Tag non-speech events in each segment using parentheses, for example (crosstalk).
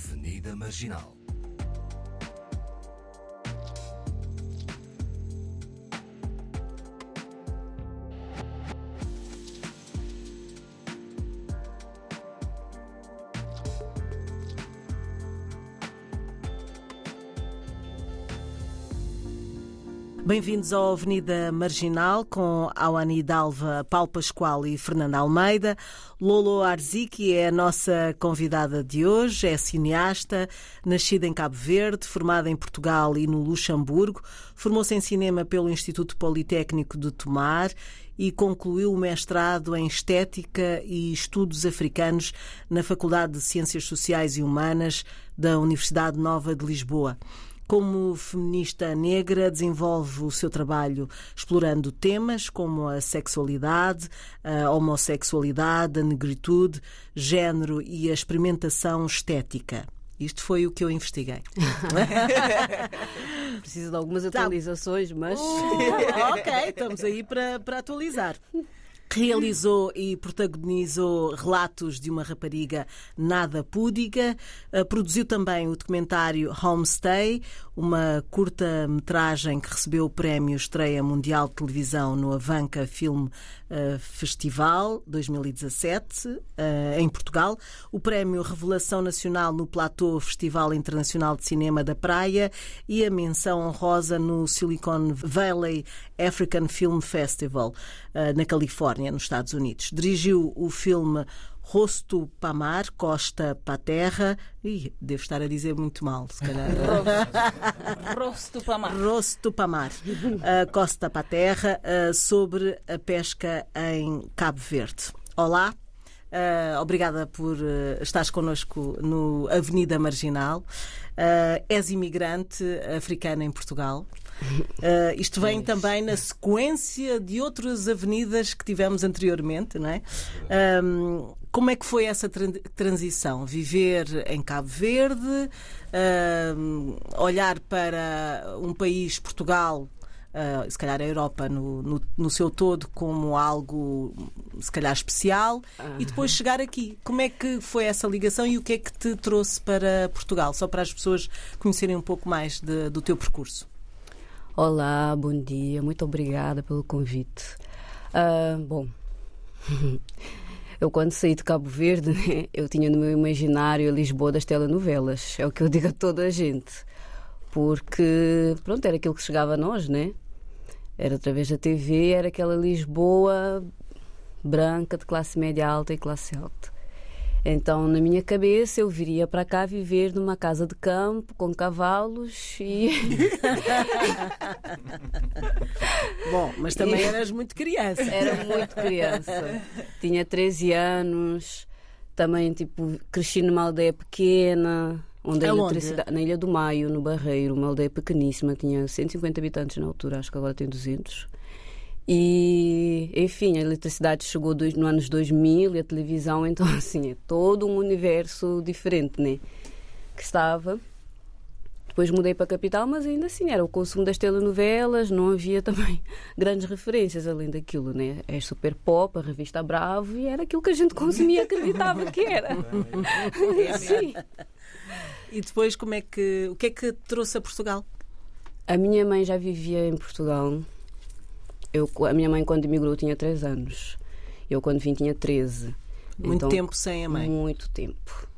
Avenida Marginal. Bem-vindos ao Avenida Marginal com Awani Dalva, Paulo Pascoal e Fernanda Almeida. Lolo Arziki é a nossa convidada de hoje, é cineasta, nascida em Cabo Verde, formada em Portugal e no Luxemburgo, formou-se em cinema pelo Instituto Politécnico de Tomar e concluiu o mestrado em Estética e Estudos Africanos na Faculdade de Ciências Sociais e Humanas da Universidade Nova de Lisboa. Como feminista negra, desenvolve o seu trabalho explorando temas como a sexualidade, a homossexualidade, a negritude, género e a experimentação estética. Isto foi o que eu investiguei. (laughs) Precisa de algumas atualizações, mas. Uh, ok, estamos aí para, para atualizar. Realizou e protagonizou relatos de uma rapariga nada púdica. Uh, produziu também o documentário Homestay, uma curta-metragem que recebeu o prémio Estreia Mundial de Televisão no Avanca Film uh, Festival 2017, uh, em Portugal. O prémio Revelação Nacional no Platô Festival Internacional de Cinema da Praia e a menção honrosa no Silicon Valley African Film Festival, na Califórnia, nos Estados Unidos. Dirigiu o filme Rosto para mar, costa para terra. Ih, devo estar a dizer muito mal, se calhar. Rosto para mar. Rosto para mar, uh, costa para terra, uh, sobre a pesca em Cabo Verde. Olá. Uh, obrigada por uh, estares connosco no Avenida Marginal. Uh, és imigrante africana em Portugal. Uh, isto vem também na sequência de outras avenidas que tivemos anteriormente, não é? Um, como é que foi essa transição? Viver em Cabo Verde, uh, olhar para um país, Portugal, Uh, se calhar a Europa no, no, no, seu todo como algo se calhar especial uhum. e depois chegar aqui. Como é que foi essa ligação e o que é que te trouxe para Portugal? Só para as pessoas conhecerem um pouco mais de, do teu percurso. Olá, bom dia, muito obrigada pelo convite. Uh, bom, (laughs) eu quando saí de Cabo Verde, né, eu tinha no meu imaginário a Lisboa das telenovelas, é o que eu digo a toda a gente porque pronto, era aquilo que chegava a nós, né? Era através da TV, era aquela Lisboa branca de classe média alta e classe alta. Então, na minha cabeça, eu viria para cá viver numa casa de campo com cavalos e. (laughs) Bom, mas também eras muito criança. Era muito criança. Tinha 13 anos, também, tipo, cresci numa aldeia pequena Onde a eletricidade, na Ilha do Maio, no Barreiro, uma aldeia pequeníssima, tinha 150 habitantes na altura, acho que agora tem 200. E, enfim, a eletricidade chegou dois, no anos 2000 e a televisão, (laughs) então, assim, é todo um universo diferente, né? Que estava. Depois mudei para a capital, mas ainda assim era o consumo das telenovelas, não havia (laughs) também grandes referências além daquilo, né? É super pop, a revista Bravo, e era aquilo que a gente consumia, (laughs) acreditava que era. Sim. E depois como é que o que é que trouxe a Portugal? A minha mãe já vivia em Portugal. Eu, a minha mãe quando emigrou tinha 3 anos. Eu quando vim tinha 13. Muito então, tempo sem a mãe. Muito tempo.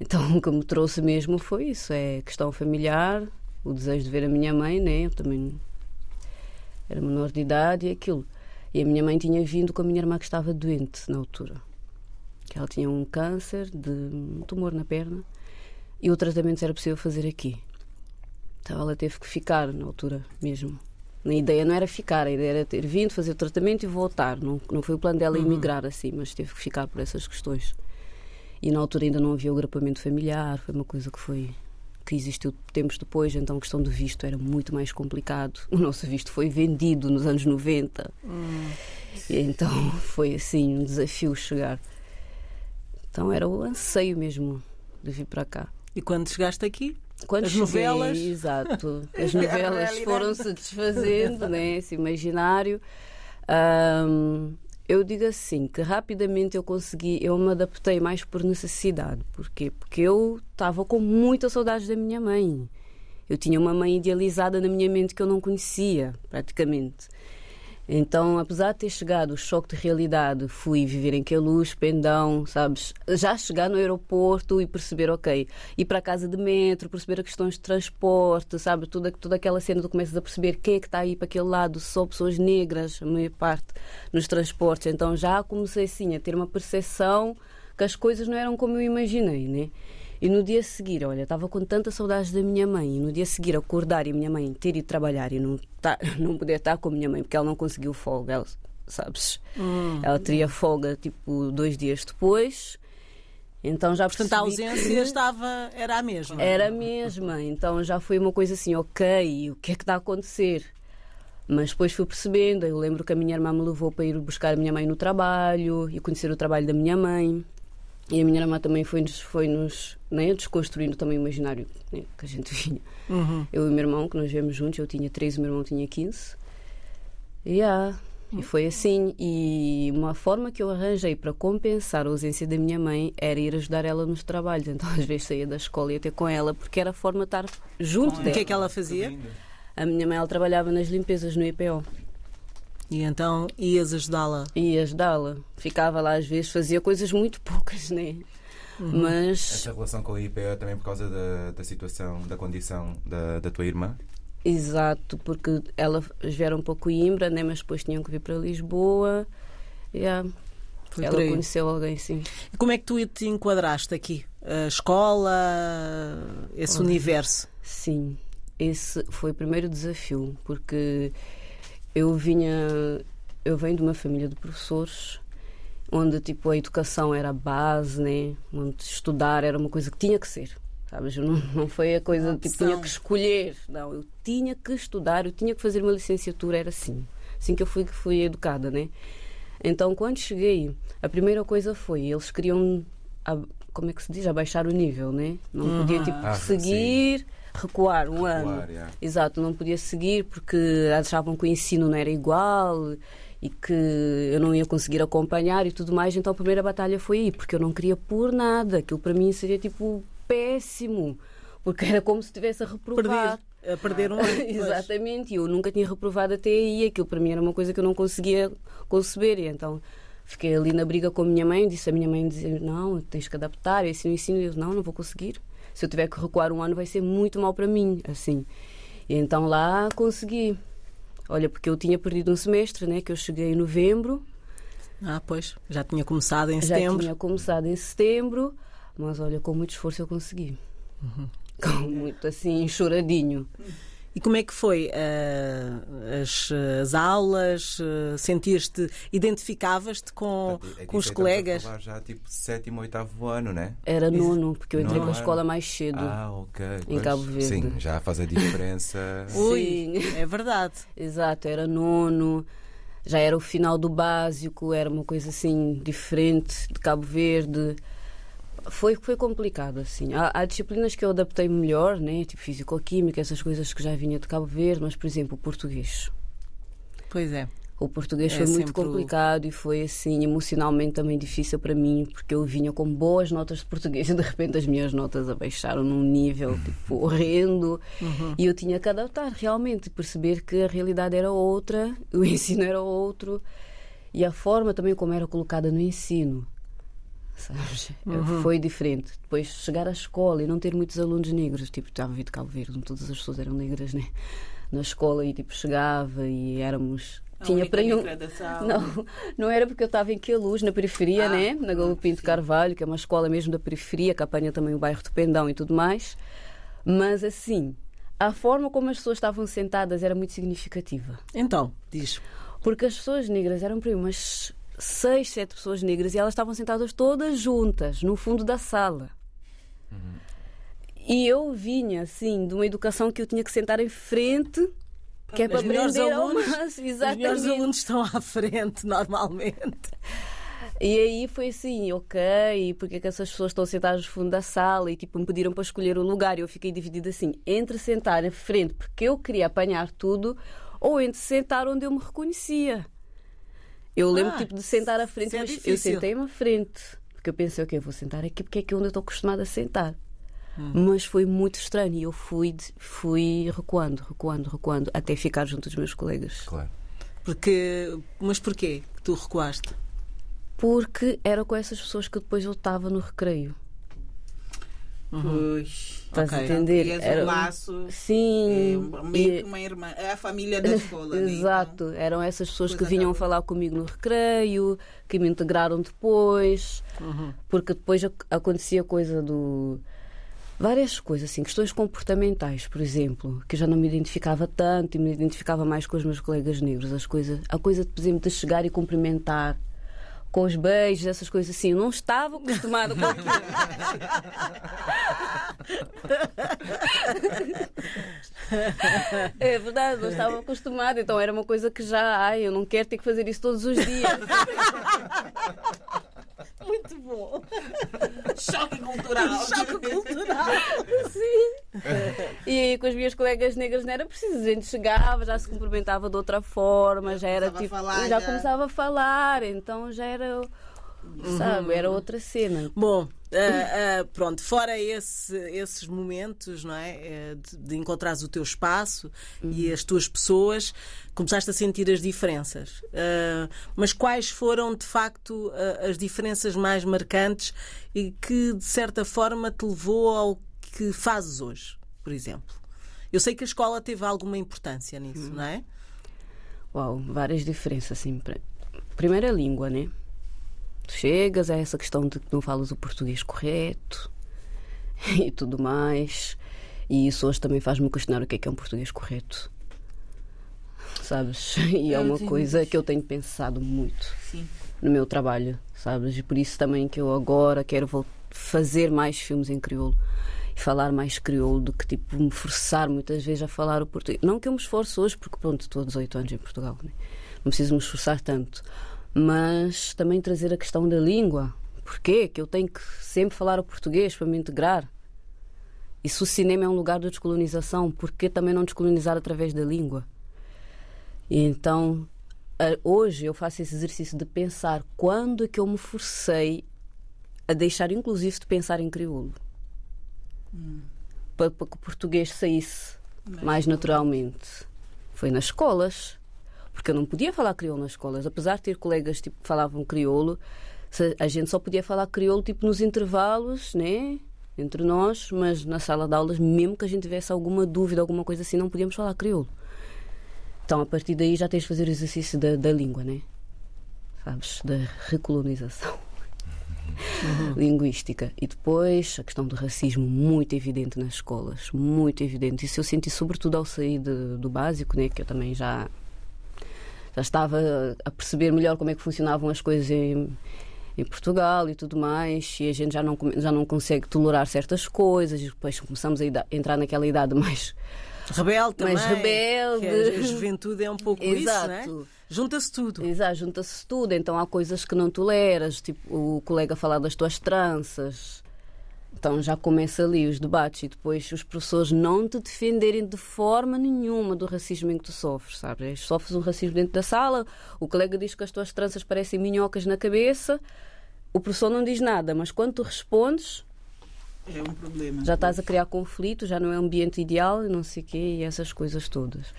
Então o que me trouxe mesmo foi isso, é questão familiar, o desejo de ver a minha mãe, né? Eu também era menor de idade e aquilo. E a minha mãe tinha vindo com a minha irmã que estava doente na altura. Que ela tinha um câncer de um tumor na perna e o tratamento era possível fazer aqui. Então ela teve que ficar na altura mesmo. A ideia não era ficar, a ideia era ter vindo, fazer o tratamento e voltar. Não, não foi o plano dela uhum. emigrar assim, mas teve que ficar por essas questões. E na altura ainda não havia o agrupamento familiar, foi uma coisa que foi que existiu tempos depois, então a questão do visto era muito mais complicado. (laughs) O nosso visto foi vendido nos anos 90. Hum. E então (laughs) foi assim um desafio chegar. Então era o anseio mesmo de vir para cá. E quando chegaste aqui? Quando as cheguei, novelas. Exato. (laughs) As novelas foram-se desfazendo, né? esse imaginário. Um, Eu digo assim, que rapidamente eu consegui, eu me adaptei mais por necessidade. Porquê? Porque eu estava com muita saudade da minha mãe. Eu tinha uma mãe idealizada na minha mente que eu não conhecia, praticamente. Então, apesar de ter chegado o choque de realidade, fui viver em Queluz, Pendão, sabes? Já chegar no aeroporto e perceber, ok, ir para a casa de metro, perceber as questões de transporte, sabe? Toda, toda aquela cena, tu começas a perceber quem é que está aí para aquele lado, só pessoas negras, a maior parte, nos transportes. Então, já comecei assim a ter uma percepção que as coisas não eram como eu imaginei, né? E no dia a seguir, olha, estava com tanta saudade da minha mãe. E no dia a seguir, acordar e a minha mãe ter ido trabalhar e não, tá, (laughs) não poder estar com a minha mãe porque ela não conseguiu folga, ela, sabes? Hum. Ela teria folga tipo dois dias depois. Então já Portanto, a ausência (laughs) estava, era a mesma. Era a mesma. Então já foi uma coisa assim, ok, o que é que está a acontecer? Mas depois fui percebendo. Eu lembro que a minha irmã me levou para ir buscar a minha mãe no trabalho e conhecer o trabalho da minha mãe. E a minha irmã também foi-nos foi -nos, né, desconstruindo também o imaginário né, que a gente (laughs) vinha. Uhum. Eu e o meu irmão, que nós viemos juntos, eu tinha 13 o meu irmão tinha 15. Yeah. E foi assim. E uma forma que eu arranjei para compensar a ausência da minha mãe era ir ajudar ela nos trabalhos. Então, às vezes, saía da escola e ia ter com ela, porque era a forma de estar junto dela. O que é que ela fazia? A minha mãe ela trabalhava nas limpezas no IPO. E então ias ajudá-la? Ia ajudá-la. Ficava lá às vezes, fazia coisas muito (laughs) poucas, né? Uhum. Mas. Essa relação com a IPA é também por causa da, da situação, da condição da, da tua irmã? Exato, porque elas vieram para Coimbra, né? mas depois tinham que vir para Lisboa. Yeah. Ela conheceu alguém, sim. E como é que tu te enquadraste aqui? A escola, esse universo? Sim, esse foi o primeiro desafio, porque eu vinha, eu venho de uma família de professores onde tipo a educação era a base, né? Onde estudar era uma coisa que tinha que ser. Sabes? Não, não foi a coisa de tipo, tinha que escolher. Não, eu tinha que estudar, eu tinha que fazer uma licenciatura, era assim. Assim que eu fui, fui educada, né? Então, quando cheguei, a primeira coisa foi, eles queriam, como é que se diz, abaixar o nível, né? Não uhum. podia, tipo, ah, seguir... Sim recuar um recuar, ano. Yeah. Exato, não podia seguir porque achavam que o ensino não era igual e que eu não ia conseguir acompanhar e tudo mais. Então a primeira batalha foi aí, porque eu não queria por nada. Aquilo para mim seria tipo péssimo, porque era como se estivesse a reprovar. Perder, a perder um ano. (laughs) Exatamente, e eu nunca tinha reprovado até aí. Aquilo para mim era uma coisa que eu não conseguia conceber. E então fiquei ali na briga com a minha mãe. Disse a minha mãe: dizer, Não, tens que adaptar. Eu ensino, ensino. E eu: Não, não vou conseguir se eu tiver que recuar um ano vai ser muito mal para mim, assim. E então lá consegui. Olha, porque eu tinha perdido um semestre, né? Que eu cheguei em novembro. Ah, pois, já tinha começado em setembro. Já tinha começado em setembro, mas olha, com muito esforço eu consegui. Uhum. Com muito assim, choradinho. E como é que foi uh, as, as, aulas? Uh, Sentiste, identificavas-te com, é com os colegas? A já tipo sétimo, oitavo ano, né? Era nono, porque eu entrei para a escola mais cedo. Ah, ok. Em pois, Cabo Verde. Sim, já faz a diferença. (laughs) sim, é verdade. Exato, era nono. Já era o final do básico, era uma coisa assim diferente de Cabo Verde foi, foi complicado, assim. Há, há, disciplinas que eu adaptei melhor, né? tipo físico-química, essas coisas que já vinha de Cabo Verde, mas, por exemplo, o português. Pois é. O português é foi muito complicado o... e foi assim emocionalmente também difícil para mim, porque eu vinha com boas notas de português e de repente as minhas notas abaixaram num nível tipo horrendo uhum. e eu tinha que adaptar realmente, perceber que a realidade era outra, (laughs) o ensino era outro e a forma também como era colocada no ensino sabes? Uhum. Foi diferente. Depois chegar à escola e não ter muitos alunos negros, tipo, estava a vir de Cabo Verde, todas as pessoas eram negras, né? Na escola e tipo, chegava e éramos a tinha para um... Não, não era porque eu estava em Queluz, na periferia, ah, né? Na Galo Pinto Carvalho, que é uma escola mesmo da periferia, que apanha também o bairro de Pendão e tudo mais. Mas assim, a forma como as pessoas estavam sentadas era muito significativa. Então, diz. Porque as pessoas negras eram para mim umas seis, sete pessoas negras e elas estavam sentadas todas juntas no fundo da sala. Uhum. E eu vinha, assim, de uma educação que eu tinha que sentar em frente, que é para aprender alunos, Exatamente. Os melhores alunos estão à frente, (laughs) normalmente. E aí foi assim, ok, porque é que essas pessoas estão sentadas no fundo da sala e tipo me pediram para escolher o lugar e eu fiquei dividida assim, entre sentar em frente porque eu queria apanhar tudo ou entre sentar onde eu me reconhecia. Eu lembro Ah, tipo, de sentar à frente, é mas eu difícil. sentei-me à frente. Porque eu pensei, ok, vou sentar aqui porque é aqui onde eu estou acostumada a sentar. Hum. Mas foi muito estranho e eu fui, de- fui recuando, recuando, recuando, até ficar junto dos meus colegas. Claro. Porque, mas porquê que tu recuaste? Porque era com essas pessoas que depois eu estava no recreio. Pois. Estás a Ok. entender? Crias Era- um laço. É, Sim. meio e- que uma irmã. É a família da escola. né? Exato, Então, eram essas pessoas que vinham falar comigo no recreio, que me integraram depois, porque depois ac- acontecia coisa do. Várias coisas, assim, questões comportamentais, por exemplo, que eu já não me identificava tanto e me identificava mais com os meus colegas negros. As coisas, a coisa, por exemplo, de chegar e cumprimentar com os beijos, essas coisas assim. Eu não estava acostumada com aquilo. É verdade, não estava acostumada, então era uma coisa que já, ai, eu não quero ter que fazer isso todos os dias. Muito bom. Choque cultural. Choque cultural. Sim. E minhas colegas negras não era preciso, a gente chegava, já se cumprimentava de outra forma, já era começava a tipo, falar, já já. começava a falar, então já era, sabe, era outra cena. Bom, ah, ah, pronto, fora esse- esses momentos, não é? Eh, De, de encontrares o teu espaço e as tuas pessoas, começaste a sentir as diferenças. Ah, mas quais foram, de facto, as diferenças mais marcantes e que, de certa forma, te levou ao que fazes hoje, por exemplo? Eu sei que a escola teve alguma importância nisso, não é? Uau, várias diferenças, assim. Primeiro a língua, né? Tu chegas a essa questão de que não falas o português correto (laughs) e tudo mais. E isso hoje também faz-me questionar o que é que é um português correto. Sabes? (laughs) E é uma coisa que eu tenho pensado muito Sim. no meu trabalho, sabes? E por isso também que eu agora quero fazer mais filmes em crioulo falar mais crioulo do que tipo me forçar muitas vezes a falar o português. Não que eu me esforço hoje, porque pronto, estou há 18 anos em Portugal, né? não preciso me esforçar tanto, mas também trazer a questão da língua. Porquê que eu tenho que sempre falar o português para me integrar? E se o cinema é um lugar de descolonização, por que também não descolonizar através da língua? E então, hoje eu faço esse exercício de pensar quando é que eu me forcei a deixar, inclusive, de pensar em crioulo. Para, para que o português saísse mais naturalmente. Foi nas escolas. Porque eu não podia falar crioulo nas escolas. Apesar de ter colegas tipo, que falavam crioulo, a gente só podia falar crioulo tipo, nos intervalos, né? Entre nós, mas na sala de aulas, mesmo que a gente tivesse alguma dúvida, alguma coisa assim, não podíamos falar crioulo. Então, a partir daí, já tens de fazer o exercício da, da língua, né? Sabes? Da recolonização linguística. E depois, a questão do racismo, muito evidente nas escolas. Muito evidente. Isso eu senti, sobretudo, ao sair de- do básico, né? Que eu também já, já estava a perceber melhor como é que funcionavam as coisas em, em Portugal e tudo mais. E a gente já não, já não consegue tolerar certas coisas. E depois começamos a entrar naquela idade mais Rebelde também. Mais rebelde. que a- juventude é um pouco isso, não é? Junta-se tudo. Exato, junta-se tudo, então há coisas que não toleras, tipo o colega falar das tuas tranças. Então já começa ali os debates e depois os professores não te defenderem de forma nenhuma do racismo em que tu sofres, sabes? Sofres um racismo dentro da sala, o colega diz que as tuas tranças parecem minhocas na cabeça, o professor não diz nada, mas quando tu respondes, É um problema. já estás a criar conflito, já não é um ambiente ideal e não sei o quê, e essas coisas todas.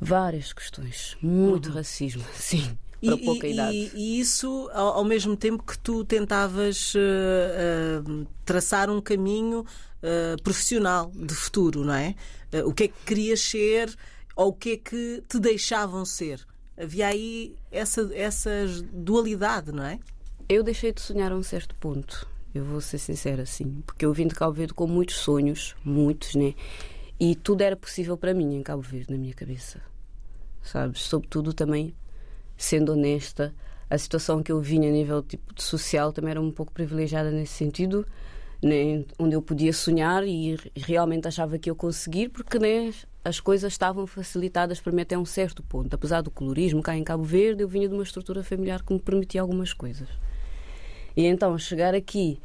Várias questões, muito racismo, (laughs) sim, para E, pouca e- idade. e- isso ao, ao mesmo tempo que tu tentavas eh, eh, traçar um caminho eh, profissional de futuro, não é? O que é que querias ser ou o que é que te deixavam ser? Havia aí essa, essa dualidade, não é? Eu deixei de sonhar a um certo ponto. Eu vou ser sincera, sim. Porque eu vim de Cabo Verde com muitos sonhos, muitos, né? E tudo era possível para mim em Cabo Verde, na minha cabeça. Sabes? Sobretudo também, sendo honesta, a situação que eu vinha a nível tipo, de social também era um pouco privilegiada nesse sentido, né? onde eu podia sonhar e re- realmente achava que eu conseguir, porque né, as coisas estavam facilitadas para mim até um certo ponto. Apesar do colorismo cá em Cabo Verde, eu vinha de uma estrutura familiar que me permitia algumas coisas. E então chegar aqui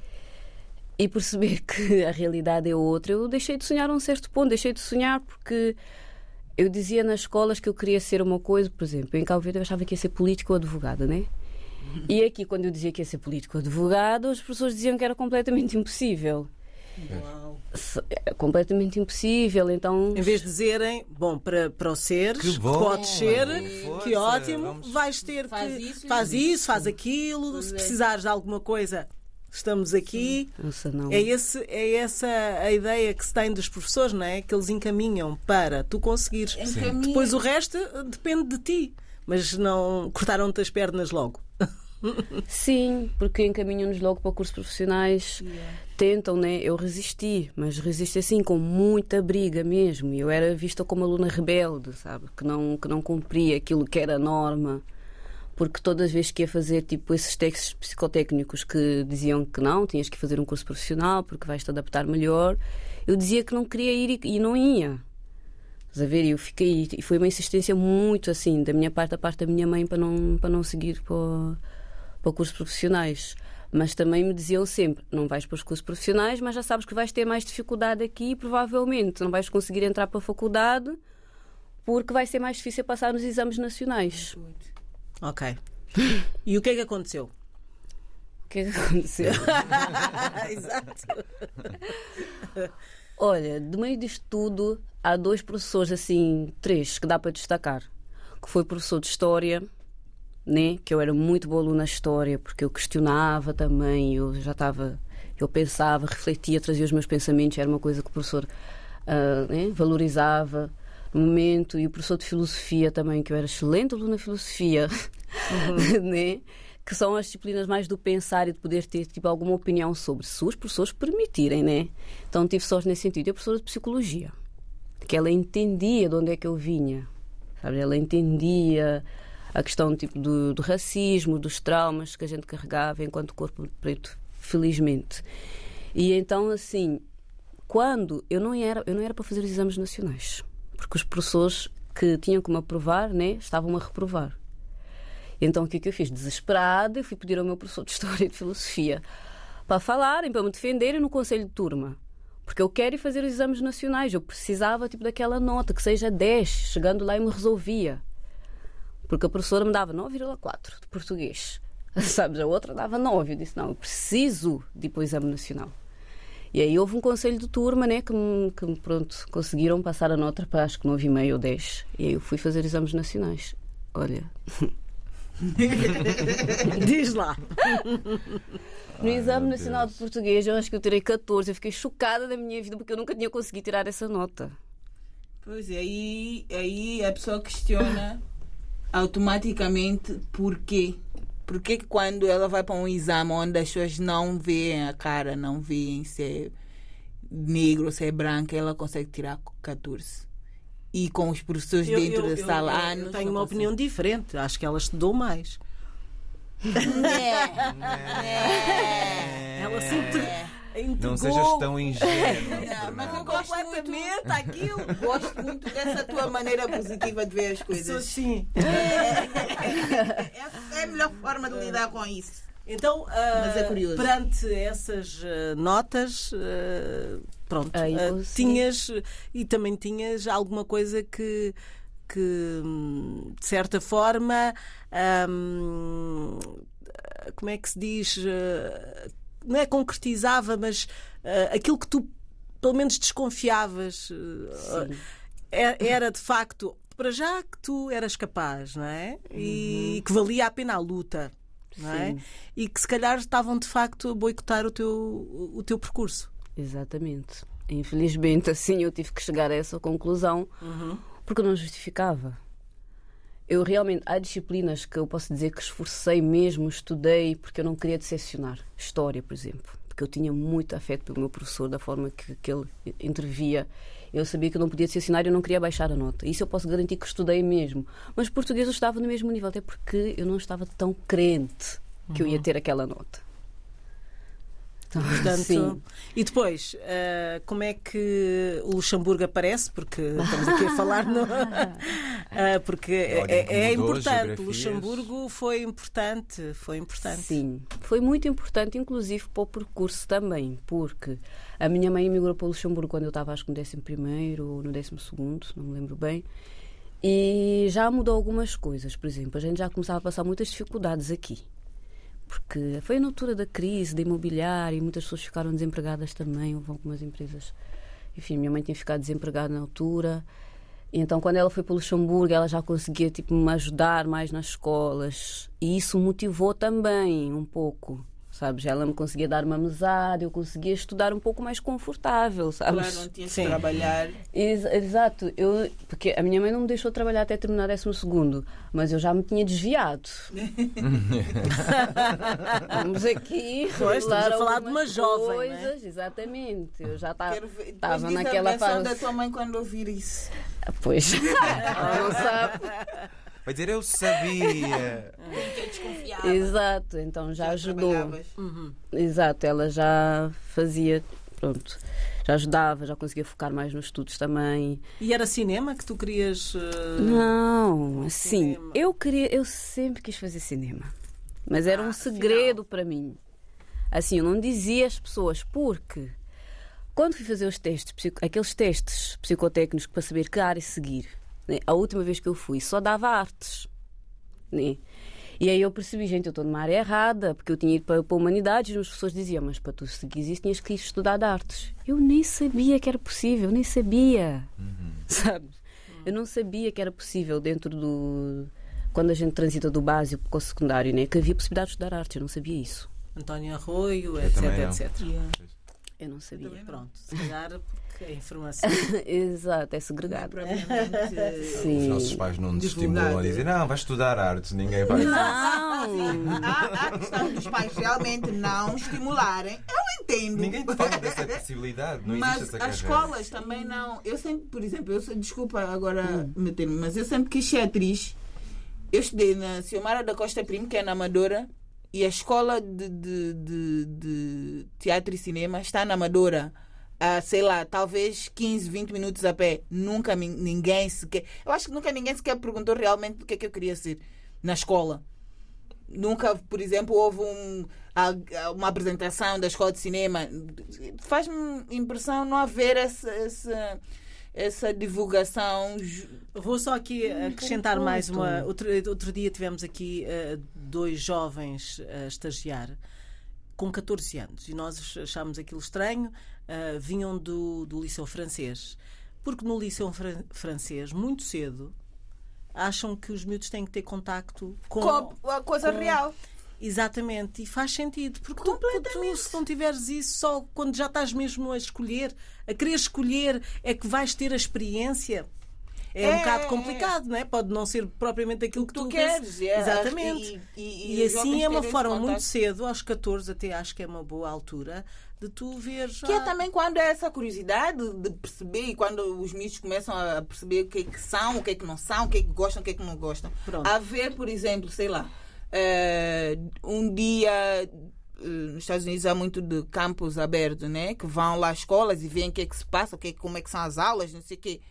e perceber (laughs) que a realidade é outra, eu deixei de sonhar a um certo ponto, deixei de sonhar porque eu dizia nas escolas que eu queria ser uma coisa, por exemplo, em Cabo Verde eu achava que ia ser político ou advogada, né? E aqui, quando eu dizia que ia ser político ou advogado, as pessoas diziam que era completamente impossível. Uau. É completamente impossível, então. Em vez de dizerem, bom, para, para o seres, Que que podes ser, força, que ótimo, vamos- vais ter Faz que. isso faz isso. isso, faz aquilo, se é. precisares de alguma coisa, estamos aqui. É, esse, é essa a ideia que se tem dos professores, não é? Que eles encaminham para tu conseguires. Depois o resto eh, depende de ti. Mas não cortaram-te as pernas logo. (laughs) Sim, porque encaminham-nos logo para cursos profissionais. Tentam, né? Eu resisti, mas resisti assim com muita briga mesmo. Eu era vista como aluna rebelde, sabe? Que não, que não cumpria aquilo que era a norma. Porque todas as vezes que ia fazer tipo esses textos psicotécnicos que diziam que não, tinhas que fazer um curso profissional porque vais te adaptar melhor, eu dizia que não queria ir e, e não ia. Estás a ver? Eu fiquei. E foi uma insistência muito assim, da minha parte, da parte da minha mãe, para não, para não seguir para, para cursos profissionais. Mas também me diziam sempre: não vais para os cursos profissionais, mas já sabes que vais ter mais dificuldade aqui e provavelmente não vais conseguir entrar para a faculdade porque vai ser mais difícil passar nos exames nacionais. Ok. E o que é que aconteceu? O que é que aconteceu? (laughs) Exato. Olha, de meio disto tudo, há dois professores, assim, três, que dá para destacar. Que foi professor de História, né? Que eu era muito boa aluna de História, porque eu questionava também, eu já estava... Eu pensava, refletia, trazia os meus pensamentos, era uma coisa que o professor ah, né, valorizava momento. E o professor de Filosofia também, que eu era excelente aluna de Filosofia, (laughs) né? que são as disciplinas mais do pensar e de poder ter tipo, alguma opinião sobre, se os professores permitirem, né? Então tive sorte nesse sentido. E a professora de Psicologia, que ela entendia de onde é que eu vinha, sabe? Ela entendia a questão tipo, do, do racismo, dos traumas que a gente carregava enquanto corpo preto, felizmente. E então, assim, quando eu não era, eu não era para fazer os exames nacionais, porque os professores que tinham me aprovar, né, estavam a reprovar. Então o que é que eu fiz? Desesperada, eu fui pedir ao meu professor de História e de Filosofia para falarem, para me defenderem no conselho de turma. Porque eu quero ir fazer os exames nacionais. Eu precisava tipo, daquela nota, que seja 10. Chegando lá, eu me resolvia. Porque a professora me dava 9,4 de português. (laughs) Sabes? A outra dava 9. Eu disse: não, eu preciso de ir para o exame nacional. E aí houve um conselho de turma né, que, me, que me, pronto, conseguiram passar a nota para acho que 9,5 ou 10. E aí eu fui fazer exames nacionais. Olha, (laughs) Diz lá. No Exame Nacional Deus. de Português, eu acho que eu tirei 14. Eu fiquei chocada da minha vida porque eu nunca tinha conseguido tirar essa nota. Pois é, aí, aí a pessoa questiona automaticamente porquê. Porquê que quando ela vai para um exame onde as pessoas não veem a cara, não veem se é negro, se é branco, ela consegue tirar 14. E com os professores Eu, dentro eu- da eu- sala eu há anos. tenho não uma consegue. opinião diferente. Acho que ela estudou mais. Ela se integrou. Não sejas tão (laughs) ingênuo. Não, mas eu gosto completamente aquilo. (laughs) Gosto muito dessa tua maneira positiva de ver as Sou coisas. assim. É, é a melhor forma de lidar com isso. Então, Mas é curioso. perante essas ah, notas, ah, pronto, tinhas e também tinhas alguma coisa que, que de certa forma, hum, como é que se diz? Não é concretizava, mas ah, aquilo que tu pelo menos desconfiavas é- era de facto para já que tu eras capaz, não é? E que valia a pena a luta, não é? Sim. E que se calhar estavam de facto a boicotar o teu, o teu percurso. Exatamente. Infelizmente, assim, eu tive que chegar a essa conclusão porque não justificava. Eu realmente, há disciplinas que eu posso dizer que esforcei mesmo, estudei, porque eu não queria decepcionar. História, por exemplo. Porque eu tinha muito afeto pelo meu professor, da forma que, que ele intervia. Eu sabia que eu não podia decepcionar e eu não queria baixar a nota. Isso eu posso garantir que estudei mesmo. Mas português eu estava no mesmo nível, até porque eu não estava tão crente que eu ia ter aquela nota. Então, (laughs) Portanto, sim. E depois, ah, como é que o Luxemburgo aparece? Porque estamos aqui a falar no. (laughs) Ah, porque é, é as importante. geografias. Luxemburgo foi importante. Foi importante. Sim, foi muito importante, inclusive para o percurso também, porque a minha mãe emigrou para o Luxemburgo quando eu estava, acho que no 11 ou no 12, não me lembro bem, e já mudou algumas coisas. Por exemplo, a gente já começava a passar muitas dificuldades aqui, porque foi na altura da crise, da imobiliária, e muitas pessoas ficaram desempregadas também, houve algumas empresas. Enfim, minha mãe tinha ficado desempregada na altura. E então, quando ela foi para o Luxemburgo, ela já conseguia tipo, me ajudar mais nas escolas. E isso motivou também um pouco, sabes? Ela me conseguia dar uma mesada, eu conseguia estudar um pouco mais confortável, sabes? Claro, não tinha que Sim. trabalhar. Ex- Exato, eu, porque a minha mãe não me deixou trabalhar até terminar 12 segundo, mas eu já me tinha desviado. (laughs) Vamos aqui Pois, estamos a falar de uma jovem, não é? coisas, exatamente. Eu já estava naquela a versão fase. da tua mãe quando ouvir isso. Pois, (laughs) ela não sabe. (laughs) Vai dizer, eu sabia. (laughs) Desconfiada. Exato, então já, ajudou. trabalhavas. Exato, ela já fazia, pronto, já ajudava, já conseguia focar mais nos estudos também. E era cinema que tu querias. ah, Não, assim, cinema. eu queria, eu sempre quis fazer cinema, mas era Ah, um segredo para mim. Assim, eu não dizia às pessoas porque quando fui fazer os testes, aqueles testes psicotécnicos para saber que área seguir, né, a última vez que eu fui só dava artes, né? E aí eu percebi, gente, eu estou numa área errada, porque eu tinha ido para, para humanidades e as pessoas diziam, mas para tu seguir isso tinhas que ir estudar de artes. Eu nem sabia que era possível, nem sabia. Sabe? Eu não sabia que era possível dentro do. Quando a gente transita do básico para o secundário, né? que havia possibilidade de estudar artes. Eu não sabia isso. António Arroio, Eu etc, também não. Eu não sabia. Pronto, se calhar porque a informação. (laughs) Exato, é Não é segregado. propriamente. Os Sim. nossos pais não nos estimulam a dizer, não, vai estudar artes, ninguém vai. Não! Há a questão dos pais realmente não estimularem. Eu entendo. Ninguém te fala dessa possibilidade, não mas existe essa as carreira. escolas também não. Eu sempre, por exemplo, eu sei- desculpa agora Hum. meter-me, mas eu sempre quis ser atriz. Eu estudei na Ciomara da Costa Primo, que é na Amadora, e a escola de, de, de, de teatro e cinema está na Amadora. A, sei lá, talvez 15, 20 minutos a pé. Nunca ninguém sequer. Eu acho que nunca ninguém sequer perguntou realmente o que é que eu queria ser na escola. Nunca, por exemplo, houve um, uma apresentação da escola de cinema. Faz-me impressão não haver essa, essa, essa divulgação. Vou só aqui acrescentar concordo. mais uma. Outro, outro dia tivemos aqui eh, dois jovens a estagiar com 14 anos e nós achámos aquilo estranho. eh, vinham do, do liceu francês. Porque no liceu fran- francês, muito cedo, acham que os miúdos têm que ter contacto com. Com a coisa com- real. Exatamente, e faz sentido, porque tu, tu, se não tiveres isso, só quando já estás mesmo a escolher, a querer escolher, é que vais ter a experiência. É, um É, bocado é, complicado, não é? Pode não ser propriamente aquilo que Tu tu, queres. é, Exatamente. E, E, e- e assim é uma forma muito cedo, aos 14 até acho que é uma boa altura, de tu ver Que é também quando é essa curiosidade de perceber e quando os miúdos começam a perceber o que é que são, o que é que não são, o que é que gostam, o que é que não gostam. Pronto. Haver, por exemplo, sei lá, eh, um dia eh, nos Estados Unidos há muito de campos abertos, né? Que vão lá às escolas e veem o que é que se passa, o que é, como é que são as aulas, não sei o quê.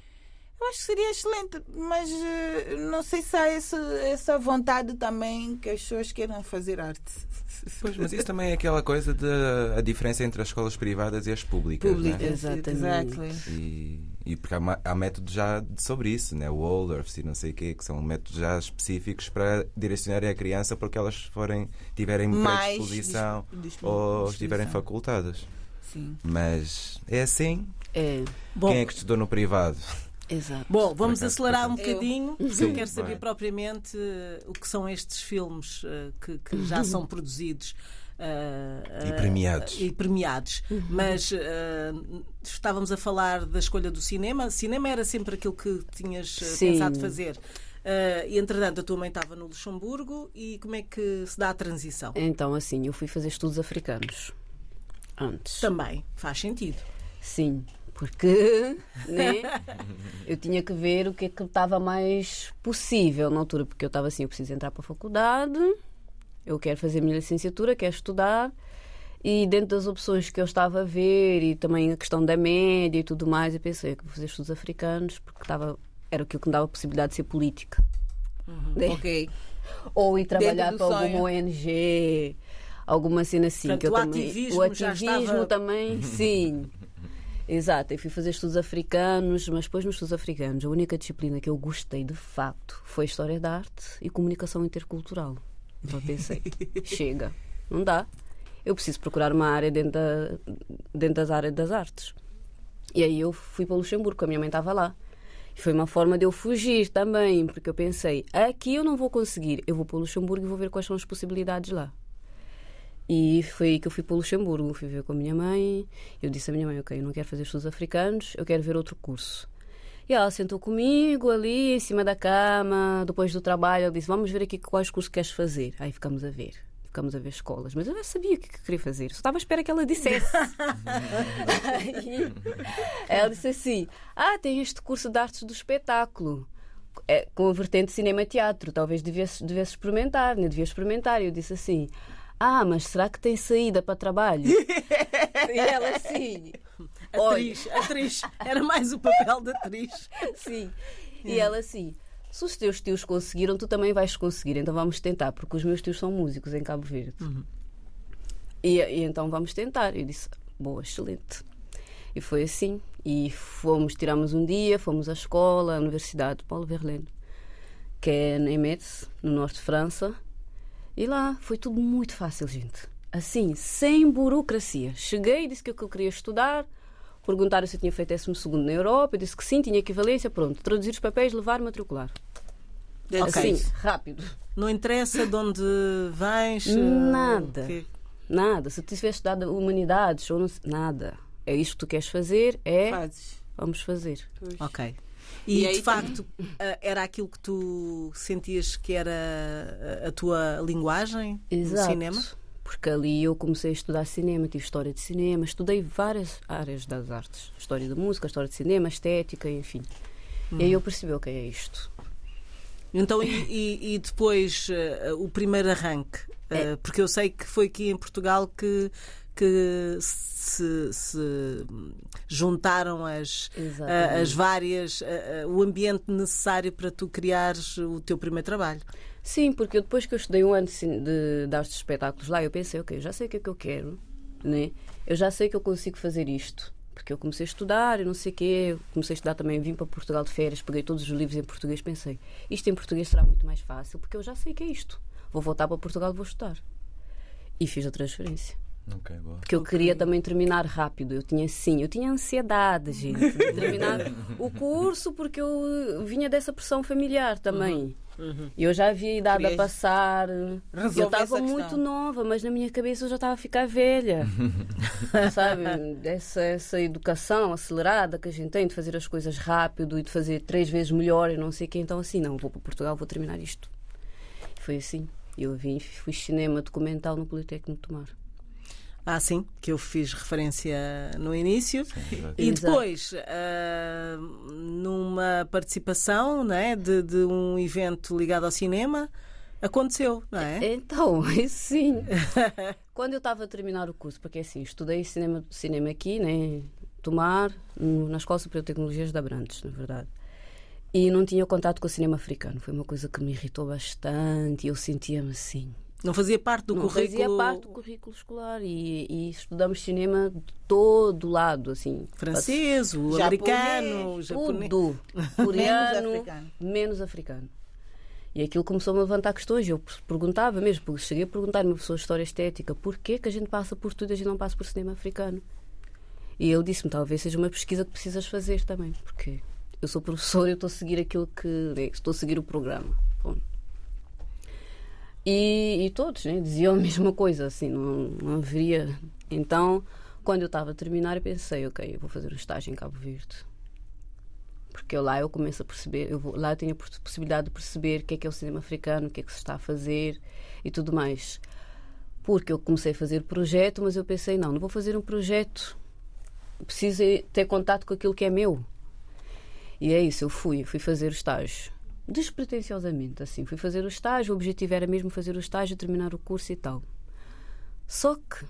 Eu acho que seria excelente, mas eh, não sei se há essa, essa vontade também que as pessoas queiram fazer arte. Pois, mas isso também é aquela coisa de a diferença entre as escolas privadas e as públicas. Pública, Né? Exatamente. exactly. E, e porque há, há métodos já sobre isso, né? o Waldorf e não sei o quê, que são métodos já específicos para direcionarem a criança para que elas forem, tiverem predisposição disp- disp- ou estiverem facultadas. Sim. Mas é assim. É, Bom, Quem é que estudou no privado? Exato. Bom, vamos acaso, acelerar um bocadinho, porque Sim, eu quero saber vai. propriamente eh, o que são estes filmes eh, que, que já são (laughs) produzidos. eh, E premiados. e premiados. Mas eh, estávamos a falar da escolha do cinema. Cinema era sempre aquilo que tinhas Sim. pensado fazer. Eh, e entretanto, a tua mãe estava no Luxemburgo. E como é que se dá a transição? Então, assim, eu fui fazer estudos africanos. Antes. Também faz sentido. Sim, porque né, eu tinha que ver o que é que estava mais possível na altura, porque eu estava assim, eu preciso entrar para a faculdade, eu quero fazer a minha licenciatura, quero estudar, E dentro das opções que eu estava a ver, e também a questão da média e tudo mais, eu pensei que vou fazer estudos africanos, porque estava, era aquilo que me dava a possibilidade de ser política. Né? Ok. Ou ir trabalhar para alguma. ONG, alguma cena assim. Portanto, que eu o também, ativismo o ativismo estava- também, sim. Exato, eu fui fazer estudos africanos, mas depois nos estudos africanos a única disciplina que eu gostei de facto foi História da Arte e Comunicação Intercultural. Então pensei, (laughs) chega, não dá. Eu preciso procurar uma área dentro, da, dentro das áreas das artes. E aí eu fui para Luxemburgo, a minha mãe estava lá. E foi uma forma de eu fugir também, porque eu pensei, aqui eu não vou conseguir, eu vou para Luxemburgo e vou ver quais são as possibilidades lá. E foi aí que eu fui para Luxemburgo, fui ver com a minha mãe. Eu disse à minha mãe: Ok, eu não quero fazer estudos africanos, eu quero ver outro curso. E ela sentou comigo ali em cima da cama, depois do trabalho. Ela disse: Vamos ver aqui quais cursos queres fazer. Aí ficamos a ver. Ficamos a ver escolas. Mas eu já sabia o que, que queria fazer. Só estava à espera que ela dissesse. (laughs) Aí ela disse assim: Ah, tem este curso de artes do espetáculo. É, com a vertente cinema-teatro. Talvez devesse, devesse experimentar, né? Devia experimentar. E eu disse assim: Ah, mas será que tem saída para trabalho? (laughs) e ela assim. Olha, Atriz, atriz. Era mais o papel da atriz. Sim. É. E ela assim: se os teus tios conseguiram, tu também vais conseguir. Então vamos tentar, porque os meus tios são músicos em Cabo Verde. Uhum. E, e então vamos tentar. Eu disse: boa, excelente. E foi assim. E fomos, tiramos um dia, fomos à escola, à Universidade de Paulo Verlaine, que é em Metz, no norte de França. E lá foi tudo muito fácil, gente. Assim, sem burocracia. Cheguei, disse que o que eu queria estudar, perguntaram se eu tinha feito 12 segundo na Europa, eu disse que sim, tinha equivalência, pronto. Traduzir os papéis, levar, matricular. That's Assim, rápido. Não interessa de onde vens. eh, Nada. o quê? Nada. Se tu tivesse estudado humanidades ou não sei- nada. É isto que tu queres fazer, é. Fazes. Vamos fazer. Pois. Ok. E, E aí de facto, eh, era aquilo que tu sentias que era a- tua linguagem Exato. no cinema? Porque ali eu comecei a estudar cinema, tive história de cinema, estudei várias áreas das artes. História da música, história de cinema, estética, enfim. E aí eu percebi, ok, é isto. Então, e, e- depois eh, o primeiro arranque? Eh, porque eu sei que foi aqui em Portugal que, que se, se juntaram as, Exatamente. as várias, o ambiente necessário para tu criares o teu primeiro trabalho. Sim, porque eu, depois que eu estudei um ano de, cine- de, de artes de espetáculos lá, eu pensei, ok, eu já sei o que é que eu quero, né? eu já sei que eu consigo fazer isto. Porque eu comecei a estudar e não sei o quê, comecei a estudar também, vim para Portugal de férias, peguei todos os livros em português, pensei, isto em português será muito mais fácil, porque eu já sei que é isto. Vou voltar para Portugal e vou estudar. E fiz a transferência. Ok, boa. Porque eu queria também terminar rápido. Eu tinha sim, eu tinha ansiedade, gente, de (laughs) terminar o curso porque eu vinha dessa pressão familiar também. E eu já havia idade a Querias passar. Eu estava muito nova, mas na minha cabeça eu já estava a ficar velha. (laughs) Sabe? Essa, essa educação acelerada que a gente tem de fazer as coisas rápido e de fazer três vezes melhor e não sei o quê. Então, assim, não, vou para Portugal, vou terminar isto. Foi assim. Eu vim, fiz cinema documental no Politécnico de Tomar. Ah, sim, que eu fiz referência no início. Exato. E depois, ah, numa participação né, de, de um evento ligado ao cinema, aconteceu, não é? Então, (laughs) sim. (laughs) Quando eu estava a terminar o curso, porque assim, estudei cinema, cinema aqui, né, Tomar, na Escola Superior de Tecnologias de Abrantes, na verdade. E não tinha contato com o cinema africano. Foi uma coisa que me irritou bastante e eu sentia-me assim. Não fazia parte do não currículo fazia parte do currículo escolar e, e estudamos cinema de todo lado, assim. francês, o Japonês, americano, japonês. Tudo. Coreano, (laughs) africano. menos africano. E aquilo começou-me a levantar questões. Eu perguntava mesmo, porque cheguei a perguntar a uma pessoa de história estética porquê que a gente passa por tudo e a gente não passa por cinema africano. E ele disse-me, talvez seja uma pesquisa que precisas fazer também, porque eu sou professor e eu estou a seguir aquilo que. Estou a seguir o programa. Ponto. E, e todos né, diziam a (laughs) mesma coisa, assim, não, não haveria. Então, quando eu estava a terminar, eu pensei, ok, eu vou fazer um estágio em Cabo Verde. Porque eu lá eu começo a perceber, eu vou- lá eu tenho a poss- possibilidade de perceber o que é que é o cinema africano, o que é que se está a fazer e tudo mais. Porque eu comecei a fazer projeto, mas eu pensei, não, não vou fazer um projeto, preciso ter contato com aquilo que é meu. E é isso, eu fui, fui fazer o estágio. Despretensiosamente, assim, fui fazer o estágio, o objetivo era mesmo fazer o estágio, terminar o curso e tal. Só que,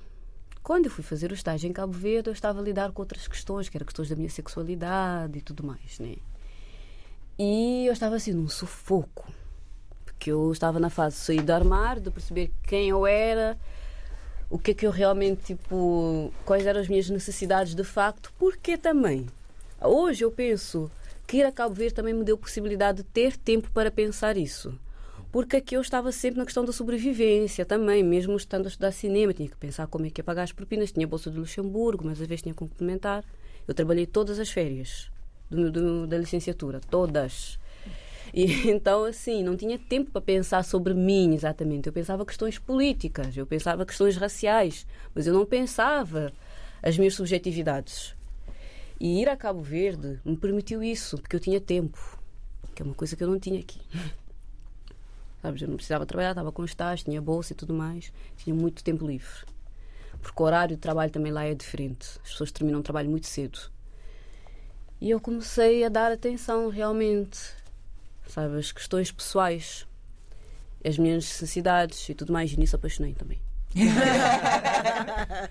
Quando eu fui fazer o estágio em Cabo Verde, eu estava a lidar com outras questões, que eram questões da minha sexualidade e tudo mais, né? E eu estava assim num sufoco, porque eu estava na fase de sair do armário, de perceber quem eu era, o que é que eu realmente, tipo, quais eram as minhas necessidades de facto, porque também, hoje eu penso que ir a Cabo Verde também me deu possibilidade de ter tempo para pensar isso. Porque aqui eu estava sempre na questão da sobrevivência também, mesmo estando a estudar cinema, tinha que pensar como é que ia pagar as propinas, tinha bolsa de Luxemburgo, mas às vezes tinha que complementar. Eu trabalhei todas as férias do, do, da licenciatura, todas. E (laughs) então, assim, não tinha tempo para pensar sobre mim exatamente. Eu pensava questões políticas, eu pensava questões raciais, mas eu não pensava as minhas subjetividades. E ir a Cabo Verde me permitiu isso, porque eu tinha tempo, que é uma coisa que eu não tinha aqui. (laughs) Sabes, eu não precisava trabalhar, estava com estágio, tinha bolsa e tudo mais, tinha muito tempo livre. Porque o horário de trabalho também lá é diferente. As pessoas terminam o trabalho muito cedo. E eu comecei a dar atenção realmente, sabe, às questões pessoais, as minhas necessidades e tudo mais. E nisso apaixonei também.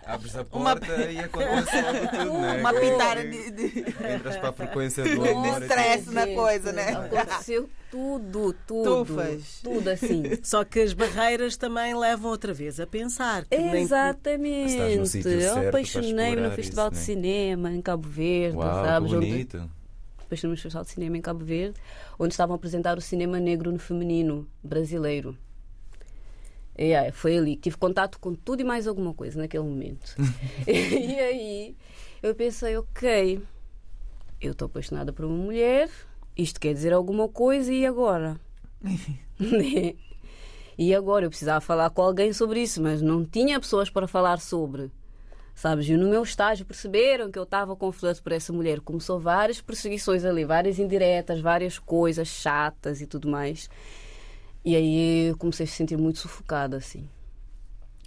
Abres a Uma- porta e acontece logo tudo, né? Uma pitada de, de- Entras para a frequência do (laughs) amor. de stress na coisa, né? Aconteceu tudo, tudo. Tufas. Tudo assim. (laughs) Só que as barreiras também levam outra vez a pensar. Que nem- Exatamente. Estás no sítio eu apaixonei-me no Festival isso, de né? Cinema em Cabo Verde, Uau, sabes? que Onde- bonito. apaixonei-me no Festival de Cinema em Cabo Verde, onde estavam a apresentar o cinema negro no feminino brasileiro. Aí, foi ali que tive contato com tudo e mais alguma coisa naquele momento. (laughs) (laughs) e aí eu pensei, ok, eu estou apaixonada por uma mulher, isto quer dizer alguma coisa e agora? Né? (laughs) e agora eu precisava falar com alguém sobre isso, mas não tinha pessoas para falar sobre. Sabes? E no meu estágio perceberam que eu estava com por essa mulher. Começou várias perseguições ali, várias indiretas, várias coisas chatas e tudo mais. E aí eu comecei a se sentir muito sufocada, assim.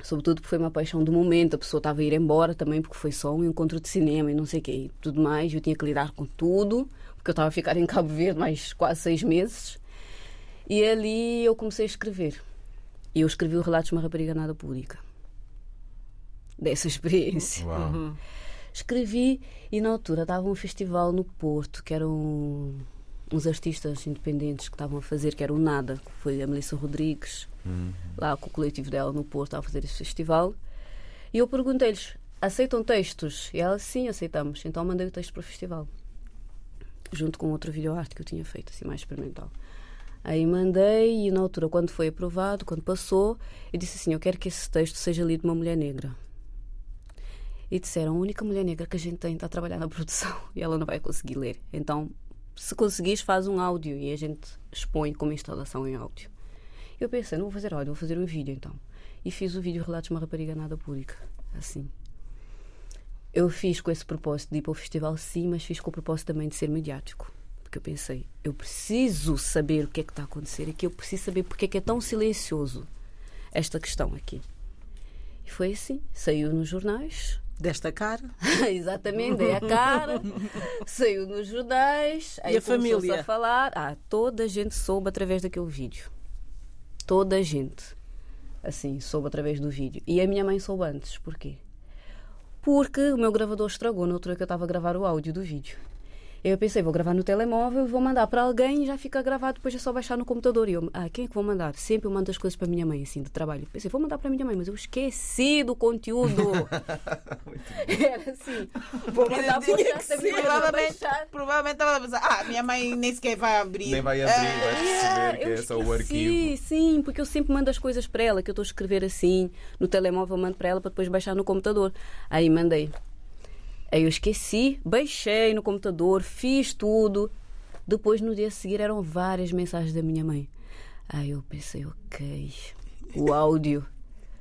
Sobretudo porque foi uma paixão do momento, a pessoa estava a ir embora também, porque foi só um encontro de cinema e não sei o quê, e tudo mais. Eu tinha que lidar com tudo, porque eu estava a ficar em Cabo Verde mais quase seis meses. E ali eu comecei a escrever. E eu escrevi o Relatos de uma Rapariga Nada Pública. Dessa experiência. Uau. Escrevi e na altura estava um festival no Porto, que eram uns artistas independentes que estavam a fazer, que era o Nada, que foi a Melissa Rodrigues, Hum. lá com o coletivo dela no Porto, a fazer esse festival. E eu perguntei-lhes: aceitam textos? E ela, sim, aceitamos. Então mandei o texto para o festival, junto com outro videoarte que eu tinha feito, assim, mais experimental. Aí mandei e na altura, quando foi aprovado, quando passou, eu disse assim: Eu quero que esse texto seja lido uma mulher negra. E disseram: A única mulher negra que a gente tem está a trabalhar na (laughs) produção e ela não vai conseguir ler. Então, se conseguires, faz um áudio e a gente expõe como instalação em áudio. Eu pensei: Não vou fazer áudio, vou fazer um vídeo então. E fiz o vídeo Relatos de uma Rapariga Nada Pública. Assim. Eu fiz com esse propósito de ir para o festival, sim, mas fiz com o propósito também de ser mediático. Porque eu pensei, eu preciso saber o que é que está a acontecer aqui, eu preciso saber porque é que é tão silencioso esta questão aqui. E foi assim, saiu nos jornais, Desta cara. (laughs) Exatamente, dei a cara, (laughs) saiu nos jornais, aí a começou-se família? a falar. Ah, toda a gente soube através daquele vídeo. Toda a gente. Assim, soube através do vídeo. E a minha mãe soube antes. Porquê? Porque o meu gravador estragou na altura que eu estava a gravar o áudio do vídeo. Eu pensei, vou gravar no telemóvel, vou mandar para alguém e já fica gravado, depois é só baixar no computador. E eu, ah, quem é que vou mandar? Sempre eu mando as coisas para a minha mãe, assim, de trabalho. Pensei, vou mandar para a minha mãe, mas eu esqueci do conteúdo. (laughs) Era assim, vou mandar para o chat da minha Provavelmente, provavelmente estava a pensar, ah, minha mãe nem sequer vai abrir. Nem vai abrir, vai Yeah, perceber que eu é só o esqueci, arquivo. Sim, porque eu sempre mando as coisas para ela, que eu estou a escrever assim, no telemóvel, mando para ela para depois baixar no computador. Aí mandei. Aí eu esqueci, baixei no computador, fiz tudo. Depois, no dia a seguir, eram várias mensagens da minha mãe. Aí eu pensei, ok, o áudio.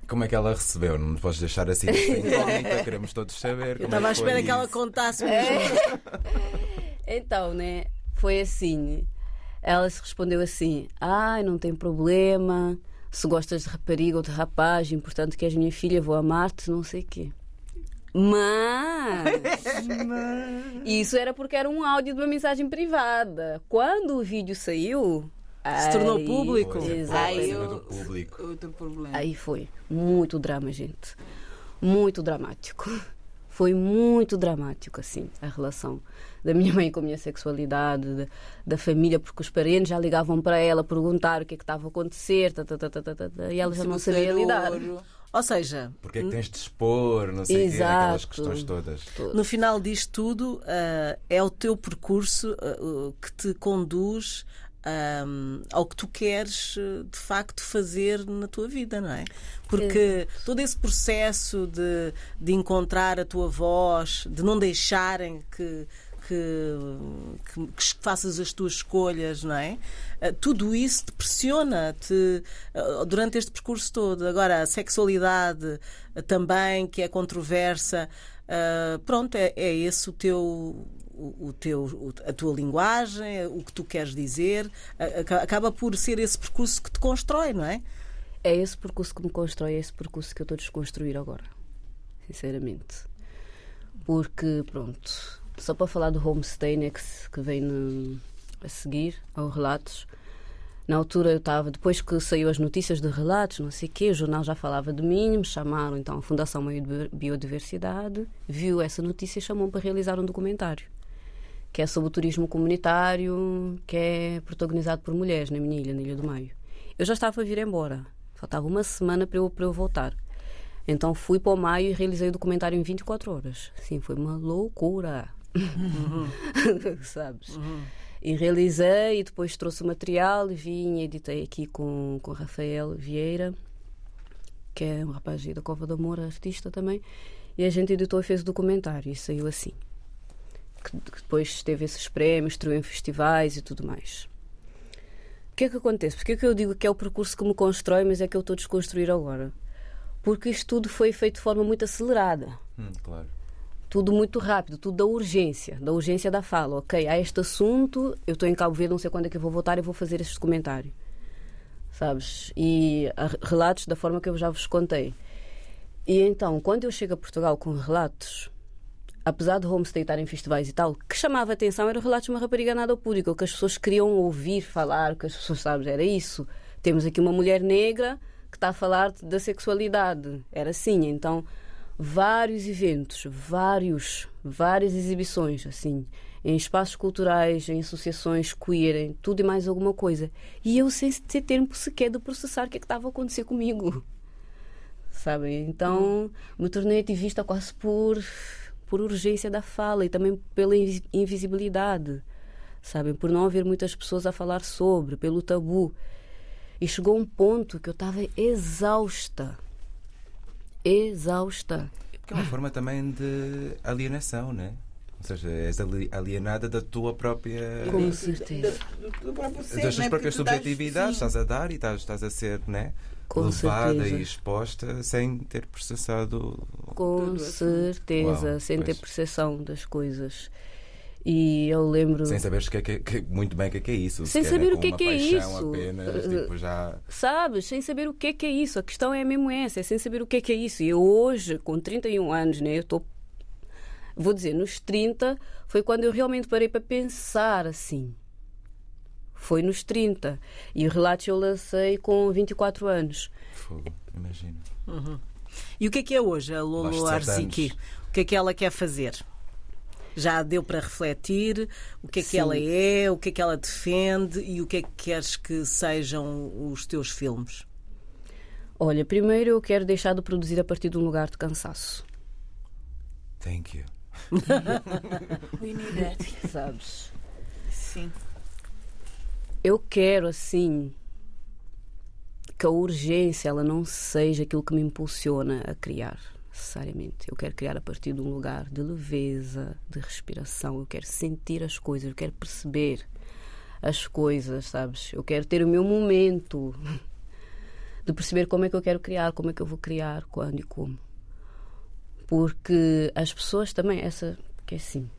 Como é que ela recebeu? Não nos podes deixar assim (laughs) incógnita, queremos todos saber. Eu como é estava à espera que ela isso. contasse (laughs) Então, né? Foi assim. Ela se respondeu assim: Ai, não tem problema. Se gostas de rapariga ou de rapaz, importante que és minha filha, vou amar-te, não sei o quê. (laughs) Mas. Isso era porque era um áudio de uma mensagem privada. Quando o vídeo saiu. Se tornou aí- público. Exato. Eu... público. Outro problema. Aí foi. Muito drama, gente. muito dramático. Foi muito dramático, assim, a relação da minha mãe com a minha sexualidade, da, da família, porque os parentes já ligavam para ela perguntar o que é que estava a acontecer, tá, tá, tá, e ela já não sabia lidar. ouro. Ou seja, Porque é que tens de expor, não sei o quê, Exato. aquelas questões todas. no final disto tudo, ah, é o teu percurso ah, o que te conduz ahm, ao que tu queres de facto fazer na tua vida, não é? Porque todo esse processo de, de encontrar a tua voz, de não deixarem que. Que, que- que faças as tuas escolhas, não é? Ah, Tudo isso te pressiona te, ah, durante este percurso todo. Agora, a sexualidade ah, também, que é controversa, pronto, é, é esse o teu. O, o teu, a tua linguagem, o que tu queres dizer, acaba por ser esse percurso que te constrói, não é? É esse percurso que me constrói, é esse percurso que eu estou a desconstruir agora. Sinceramente. Porque, pronto, só para falar do homestay, né, que, vem no- a seguir, ao Relatos. Na altura eu estava, depois que saiu as notícias de relatos, não sei o quê, o jornal já falava de mim, me chamaram então a Fundação Meio de Biodiversidade, viu essa notícia e chamou para realizar um documentário, que é sobre o turismo comunitário, que é protagonizado por mulheres na minha ilha, na Ilha do Maio. Eu já estava a vir embora, faltava uma semana para eu, para eu voltar. Então fui para o Maio e realizei o documentário em 24 horas. Sim, foi uma loucura. (laughs) Sabes? E realizei e depois trouxe o material e vim e editei aqui com, com Rafael Vieira, que é um rapaz da Cova do Amor, artista também. E a gente editou e fez o documentário e saiu assim. Que depois teve esses prémios, estreou em festivais e tudo mais. O que é que acontece? Porque é que eu digo que é o percurso que me constrói, mas é que eu estou a desconstruir agora? Porque isto tudo foi feito de forma muito acelerada Hum, claro. Tudo muito rápido, tudo da urgência, da urgência da fala. Ok, há este assunto, eu estou em Cabo Verde, não sei quando é que eu vou voltar e vou fazer este documentário. Sabes? E há relatos da forma que eu já vos contei. E então, quando eu chego a Portugal com relatos, apesar de homestay estar em festivais e tal, que chamava a atenção era o relato de uma rapariga nada pública, o que as pessoas queriam ouvir falar, que as pessoas sabes, era isso. Temos aqui uma mulher negra que está a falar da sexualidade. Era assim, então vários eventos, vários, várias exibições, assim, em espaços culturais, em associações queer, em tudo e mais alguma coisa. E eu sem ter tempo sequer de processar o que é que estava a acontecer comigo. (laughs) Sabem? Então me tornei ativista quase por, por urgência da fala e também pela invi- invisibilidade. Sabem? Por não haver muitas pessoas a falar sobre, pelo tabu. E chegou um ponto que eu estava exausta. Exausta. Porque é uma forma também de alienação, né? Ou seja, és ali- alienada da tua própria. Com certeza. Ser, das tuas né? próprias subjetividades, estás a dar e estás, estás a ser né, Com levada certeza. e exposta sem ter processado. Com assim. certeza, Uau, sem ter pois. percepção das coisas. E eu lembro. Sem saberes que é que- que- muito bem o que é, que é isso. Sem saber o que é uma que é isso. apenas, tipo, já. Sabes, sem saber o que é que é isso. A questão é mesmo essa, é sem saber o que é que é isso. E eu hoje, com 31 anos, né, eu estou. Vou dizer, nos 30 foi quando eu realmente parei para pensar assim. Foi nos 30. E o relato eu lancei com 24 anos. Fogo, imagino. E o que é que é hoje a Lolo Aos 17 Arziki? O que é que ela quer fazer? Já deu para refletir o que é que Sim. ela é, o que é que ela defende e o que é que queres que sejam os teus filmes? Olha, primeiro eu quero deixar de produzir a partir de um lugar de cansaço. Thank you. (laughs) We need that. Sabes? Sim. Eu quero, assim, que a urgência ela não seja aquilo que me impulsiona a criar, necessariamente. Eu quero criar a partir de um lugar de leveza, de respiração. Eu quero sentir as coisas, eu quero perceber as coisas, sabes? Eu quero ter o meu momento (laughs) de perceber como é que eu quero criar, como é que eu vou criar, quando e como. Porque as pessoas também, essa, que é assim,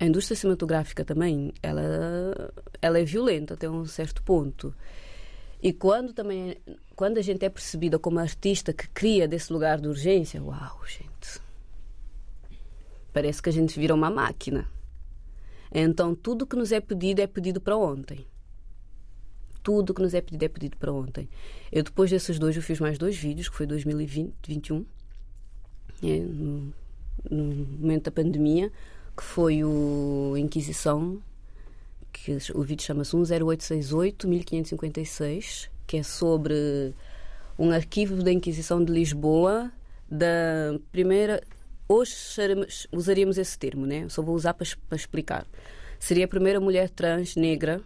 a indústria cinematográfica também, ela, ela é violenta até um certo ponto. E quando também, quando a gente é percebida como artista que cria desse lugar de urgência, uau, gente. Parece que a gente vira uma máquina. Então tudo que nos é pedido é pedido para ontem. Tudo que nos é pedido é pedido para ontem. Eu depois desses dois eu fiz mais dois vídeos, que foi 2020, 2021. é, no, no momento da pandemia, que foi o Inquisição, que o vídeo chama-se 10868-1556, que é sobre um arquivo da Inquisição de Lisboa, da primeira. Hoje usaríamos esse termo, né? Só vou usar para, para explicar. Seria a primeira mulher trans negra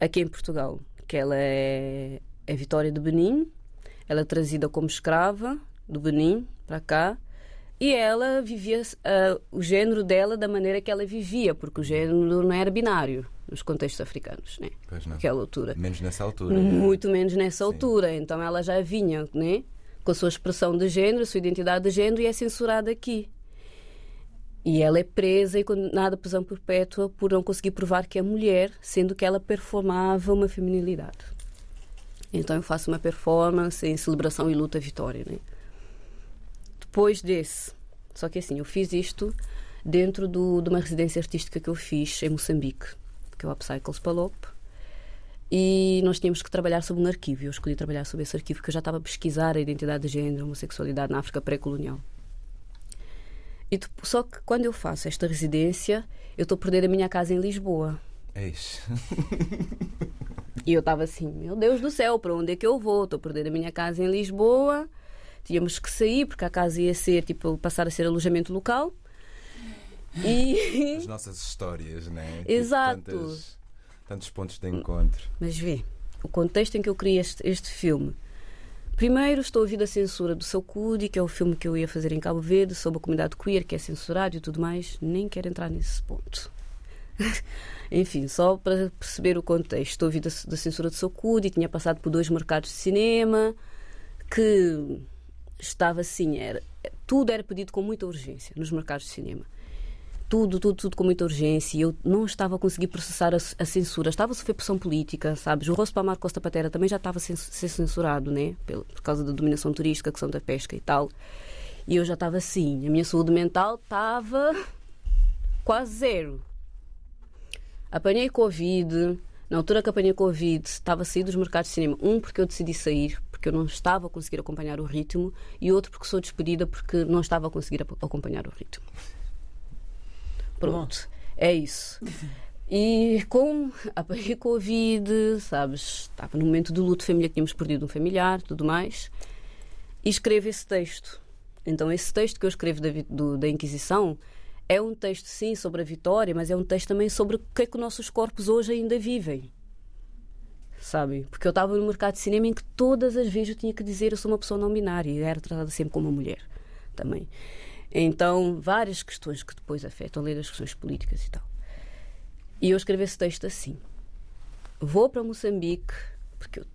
aqui em Portugal, que ela é, é Vitória de Benin, ela é trazida como escrava do Benin para cá e ela vivia uh, o género dela da maneira que ela vivia, porque o género não era binário nos contextos africanos, né? Pois não. Naquela altura. Menos nessa altura. Muito menos nessa Sim. altura. Então ela já vinha, né? Com a sua expressão de género, a sua identidade de género e é censurada aqui. E ela é presa e condenada à prisão perpétua por não conseguir provar que é mulher, sendo que ela performava uma feminilidade. Então eu faço uma performance em celebração e luta vitória, né? depois desse. Só que assim, eu fiz isto dentro do, de uma residência artística que eu fiz em Moçambique, que é o Upcycles Palop. E nós tínhamos que trabalhar sobre um arquivo. Eu escolhi trabalhar sobre esse arquivo porque eu já estava a pesquisar a identidade de género, a homossexualidade na África pré-colonial. E só que quando eu faço esta residência, eu estou a perder a minha casa em Lisboa. Eixe. (laughs) e eu estava assim, meu Deus do céu, para onde é que eu vou? Estou a perder a minha casa em Lisboa tínhamos que sair porque a casa ia ser tipo passar a ser alojamento local. E... As nossas histórias, né? Exato. Tipo, tantos, tantos pontos de encontro. Mas vê, o contexto em que eu criei este, este filme. Primeiro, estou a ouvir a censura do Seu Cudi, que é o filme que eu ia fazer em Cabo Verde, sobre a comunidade queer, que é censurado e tudo mais. Nem quero entrar nesse ponto. (laughs) Enfim, só para perceber o contexto. Estou a ouvir da, da censura do Seu Cudi, tinha passado por dois mercados de cinema, que estava assim, era, tudo era pedido com muita urgência nos mercados de cinema. Tudo, tudo, tudo com muita urgência. Eu não estava a conseguir processar a, a censura. Estava a sofrer pressão política, sabes? O rosto para Mar Costa Patera também já estava a ser censurado, né? Por, por causa da dominação turística, questão da pesca e tal. E eu já estava assim. A minha saúde mental estava quase zero. Apanhei Covid. Na altura que apanhei Covid, estava a sair dos mercados de cinema. Um, porque eu decidi sair, porque eu não estava a conseguir acompanhar o ritmo, e outro porque sou despedida porque não estava a conseguir acompanhar o ritmo. Pronto, é isso. E com a Covid, sabes, estava no momento do luto familiar, tínhamos perdido um familiar, tudo mais, e escrevo esse texto. Então, esse texto que eu escrevo da, do, da Inquisição é um texto, sim, sobre a vitória, mas é um texto também sobre o que é que nossos corpos hoje ainda vivem sabe? Porque eu estava no mercado de cinema em que todas as vezes eu tinha que dizer eu sou uma pessoa não binária e era tratada sempre como uma mulher também. Então, várias questões que depois afetam, além das questões políticas e tal. E eu escrevi esse texto assim: Vou para Moçambique, porque eu,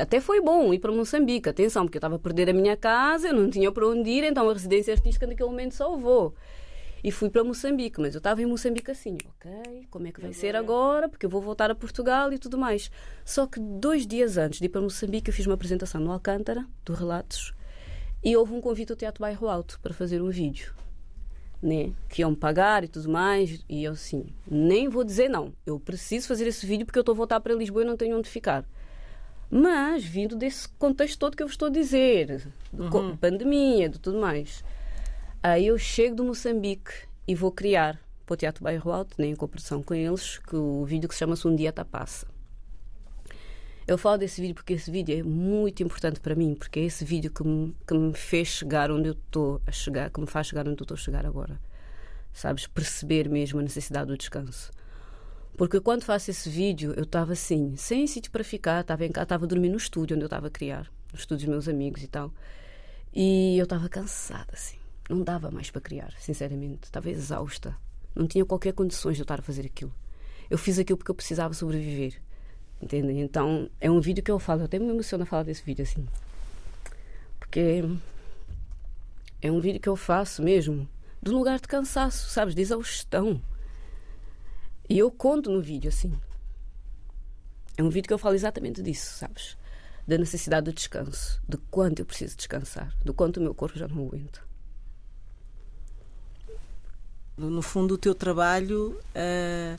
até foi bom ir para Moçambique, atenção, porque eu estava a perder a minha casa, eu não tinha para onde ir, então a residência artística naquele momento só vou e fui para Moçambique. Mas eu estava em Moçambique assim, ok, como é que vai agora? ser agora? Porque eu vou voltar a Portugal e tudo mais. Só que dois dias antes de ir para Moçambique, eu fiz uma apresentação no Alcântara, do Relatos, e houve um convite ao Teatro Bairro Alto para fazer um vídeo. Né? Que iam pagar e tudo mais. E eu assim, nem vou dizer não. Eu preciso fazer esse vídeo porque eu estou a voltar para Lisboa e não tenho onde ficar. Mas vindo desse contexto todo que eu vos estou a dizer, uhum. pandemia, de tudo mais. Aí eu chego do Moçambique e vou criar para o Teatro Bairro Alto, nem em cooperação com eles, que o vídeo que se chama-se Um Dia Passa. Eu falo desse vídeo porque esse vídeo é muito importante para mim, porque é esse vídeo que me, que me fez chegar onde eu estou a chegar, que me faz chegar onde eu estou a chegar agora. Sabes? Perceber mesmo a necessidade do descanso. Porque quando faço esse vídeo, eu estava assim, sem sítio para ficar, estava em casa, estava a dormir no estúdio onde eu estava a criar, no estúdio dos meus amigos e tal. E eu estava cansada, assim não dava mais para criar, sinceramente. Estava exausta. Não tinha qualquer condições de eu estar a fazer aquilo. Eu fiz aquilo porque eu precisava sobreviver. Entendem? Então, é um vídeo que eu falo. Eu até me emociono a falar desse vídeo assim. Porque é um vídeo que eu faço mesmo de um lugar de cansaço, sabes? De exaustão. E eu conto no vídeo assim. É um vídeo que eu falo exatamente disso, sabes? Da necessidade do descanso, de quanto eu preciso descansar, do quanto o meu corpo já não aguenta. No fundo, o teu trabalho uh,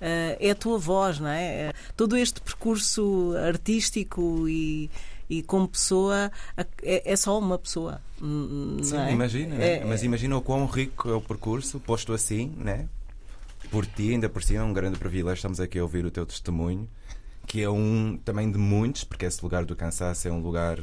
é a tua voz, não é? Todo este percurso artístico e, E como pessoa, é, é só uma pessoa. Sim, não é? imagina, né? É- mas imagina o quão rico é o percurso, posto assim, né? Por ti, ainda por cima, é um grande privilégio. Estamos aqui a ouvir o teu testemunho, que é um também de muitos, porque esse lugar do cansaço é um lugar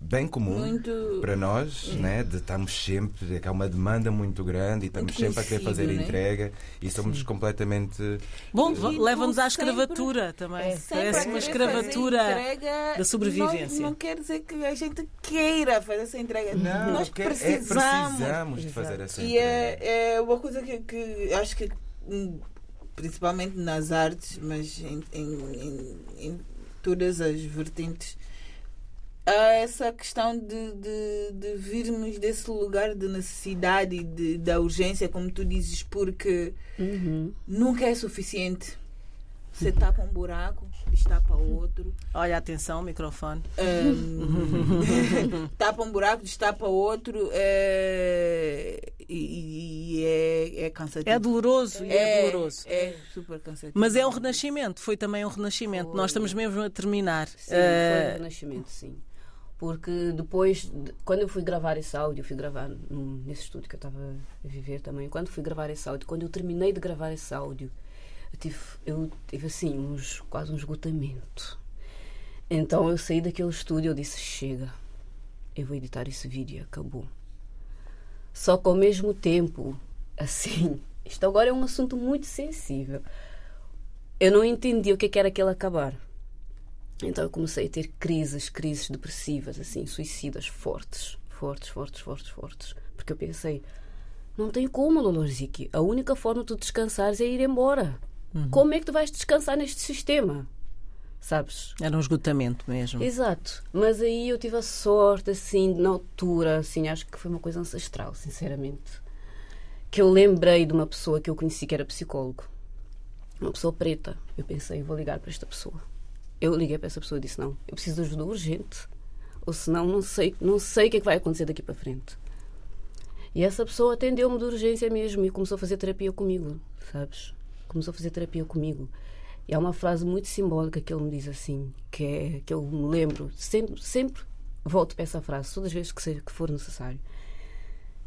bem comum Muito- para nós, né? De estamos sempre, é que há uma demanda muito grande e estamos Muito sempre a querer fazer né? entrega e somos completamente. Bom, E tu leva-nos à sempre- escravatura também. Sempre Parece uma escravatura. entrega, da sobrevivência. Não, não quer dizer que a gente queira fazer essa entrega. Nós que- é- precisamos. precisamos de fazer essa E entrega. é, é uma coisa que, que acho que, hum, principalmente nas artes, mas em, em- em- em todas as vertentes, há essa questão de, de, de virmos desse lugar de necessidade e de, da urgência, como tu dizes, porque Uhum. nunca é suficiente. Você tapa um buraco, destapa outro. Olha, atenção, microfone. Hum, (laughs) tapa um buraco, destapa outro é, e, e é, é cansativo. É doloroso e é, doloroso. É super cansativo. Mas é um renascimento, foi também um renascimento. Nós estamos mesmo a terminar. Sim, foi Eh, um renascimento, sim. Porque depois, de- quando eu fui gravar esse áudio, fui gravar nesse estúdio que eu estava a viver também. Quando fui gravar esse áudio, quando eu terminei de gravar esse áudio, eu tive, eu tive assim, uns, quase um esgotamento. Então eu saí daquele estúdio eu disse: chega, eu vou editar esse vídeo, acabou. Só que ao mesmo tempo, (laughs) assim, isto agora é um assunto muito sensível. Eu não entendi o que é que era aquele acabar. Então eu comecei a ter crises, crises depressivas, assim, suicidas fortes, fortes, fortes, fortes, fortes. Porque eu pensei, não tem como, Lolorzique. A única forma de tu descansares é ir embora. Como é que tu vais descansar neste sistema? Sabes? Era um esgotamento mesmo. Exato. Mas aí eu tive a sorte, assim, na altura, assim, acho que foi uma coisa ancestral, sinceramente. Que eu lembrei de uma pessoa que eu conheci que era psicólogo. Uma pessoa preta. Eu pensei, vou ligar para esta pessoa. Eu liguei para essa pessoa e disse, não, eu preciso de ajuda urgente. Ou senão não sei, não sei o que é que vai acontecer daqui para frente. E essa pessoa atendeu-me de urgência mesmo e começou a fazer terapia comigo, sabes? Começou a fazer terapia comigo. E há uma frase muito simbólica que ele me diz assim, que é que eu me lembro, sempre, sempre volto para essa frase, todas as vezes que, seja, que for necessário.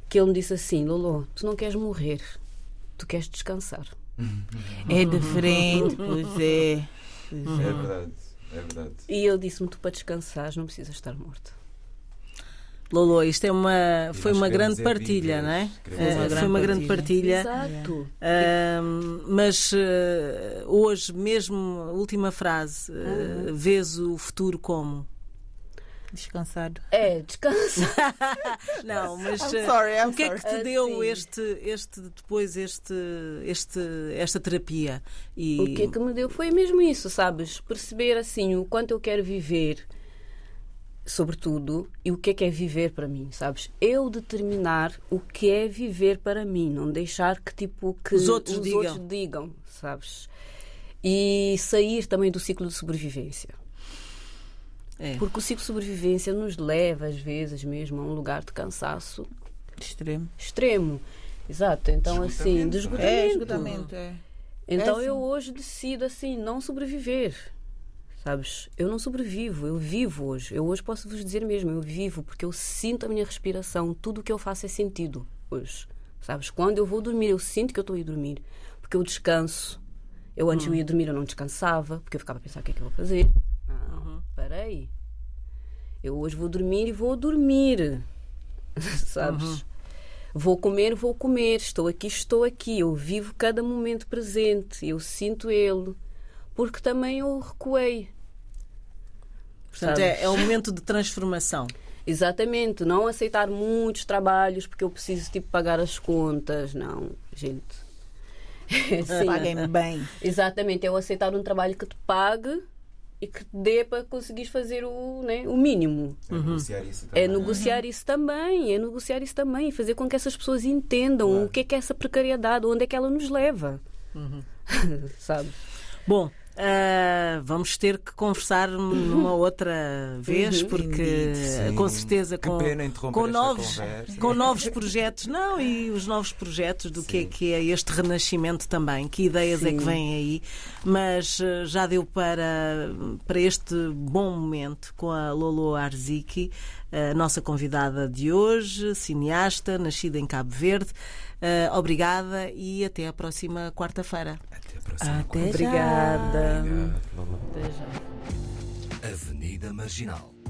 Que ele me disse assim: Lolo, tu não queres morrer, tu queres descansar. É diferente, pois é. Pois É verdade, é verdade. E eu disse-me: tu para descansares não precisas estar morta. Lolo, isto é uma, E foi nós uma grande é partilha, não é? uma foi uma grande partilha. partilha. Exato. Ahm, mas eh, hoje, mesmo, a última frase, eh, vês o futuro como? Descansado. É, descansa. (laughs) Não, (laughs) mas I'm eh, sorry, I'm o que é que te sorry. deu Assim. este, este, depois este, este, esta terapia? E O que é que me deu foi mesmo isso, sabes? Perceber assim o quanto eu quero viver, sobretudo, e o que é que é viver para mim, sabes? Eu determinar o que é viver para mim, não deixar que tipo que Os outros digam. outros digam, sabes? E sair também do ciclo de sobrevivência. É. Porque o ciclo de sobrevivência nos leva, às vezes, mesmo a um lugar de cansaço Extremo. extremo. Exato, então assim, de esgotamento. É, esgotamento, é. Então É, eu hoje decido assim, não sobreviver. Sabes? Eu não sobrevivo, eu vivo hoje. Eu hoje posso vos dizer mesmo, eu vivo porque eu sinto a minha respiração, tudo o que eu faço é sentido hoje. Sabes? Quando eu vou dormir, eu sinto que eu estou a ir dormir, porque eu descanso. Eu antes eu ia dormir, eu não descansava, porque eu ficava a pensar o que é que eu vou fazer. Parei. Eu hoje vou dormir e vou dormir. (laughs) Sabes? Vou comer, vou comer. Estou aqui, estou aqui. Eu vivo cada momento presente. Eu sinto ele. Porque também eu recuei. Portanto, é, é um momento de transformação. (laughs) Exatamente. Não aceitar muitos trabalhos porque eu preciso tipo pagar as contas. Não, gente. (laughs) É assim. Paguem bem. Exatamente. É eu aceitar um trabalho que te pague e que te dê para conseguires fazer o, né, o mínimo. É negociar isso É também. negociar isso também, é negociar isso também, e fazer com que essas pessoas entendam Claro. o que é que é essa precariedade, onde é que ela nos leva. (laughs) Sabe? Bom, Uh, vamos ter que conversar numa outra vez, Uhum. porque Sim. com certeza com, interromper com novos, conversa. com novos projetos, não, e os novos projetos do que é Sim. que é este renascimento também, que ideias é Sim. que vêm aí, mas uh, já deu para, para este bom momento com a Lolo Arziki, a nossa convidada de hoje, cineasta, nascida em Cabo Verde. Uh, obrigada e até a próxima quarta-feira. Até a próxima. Até já. Obrigada. Obrigado. Até já. Avenida Marginal.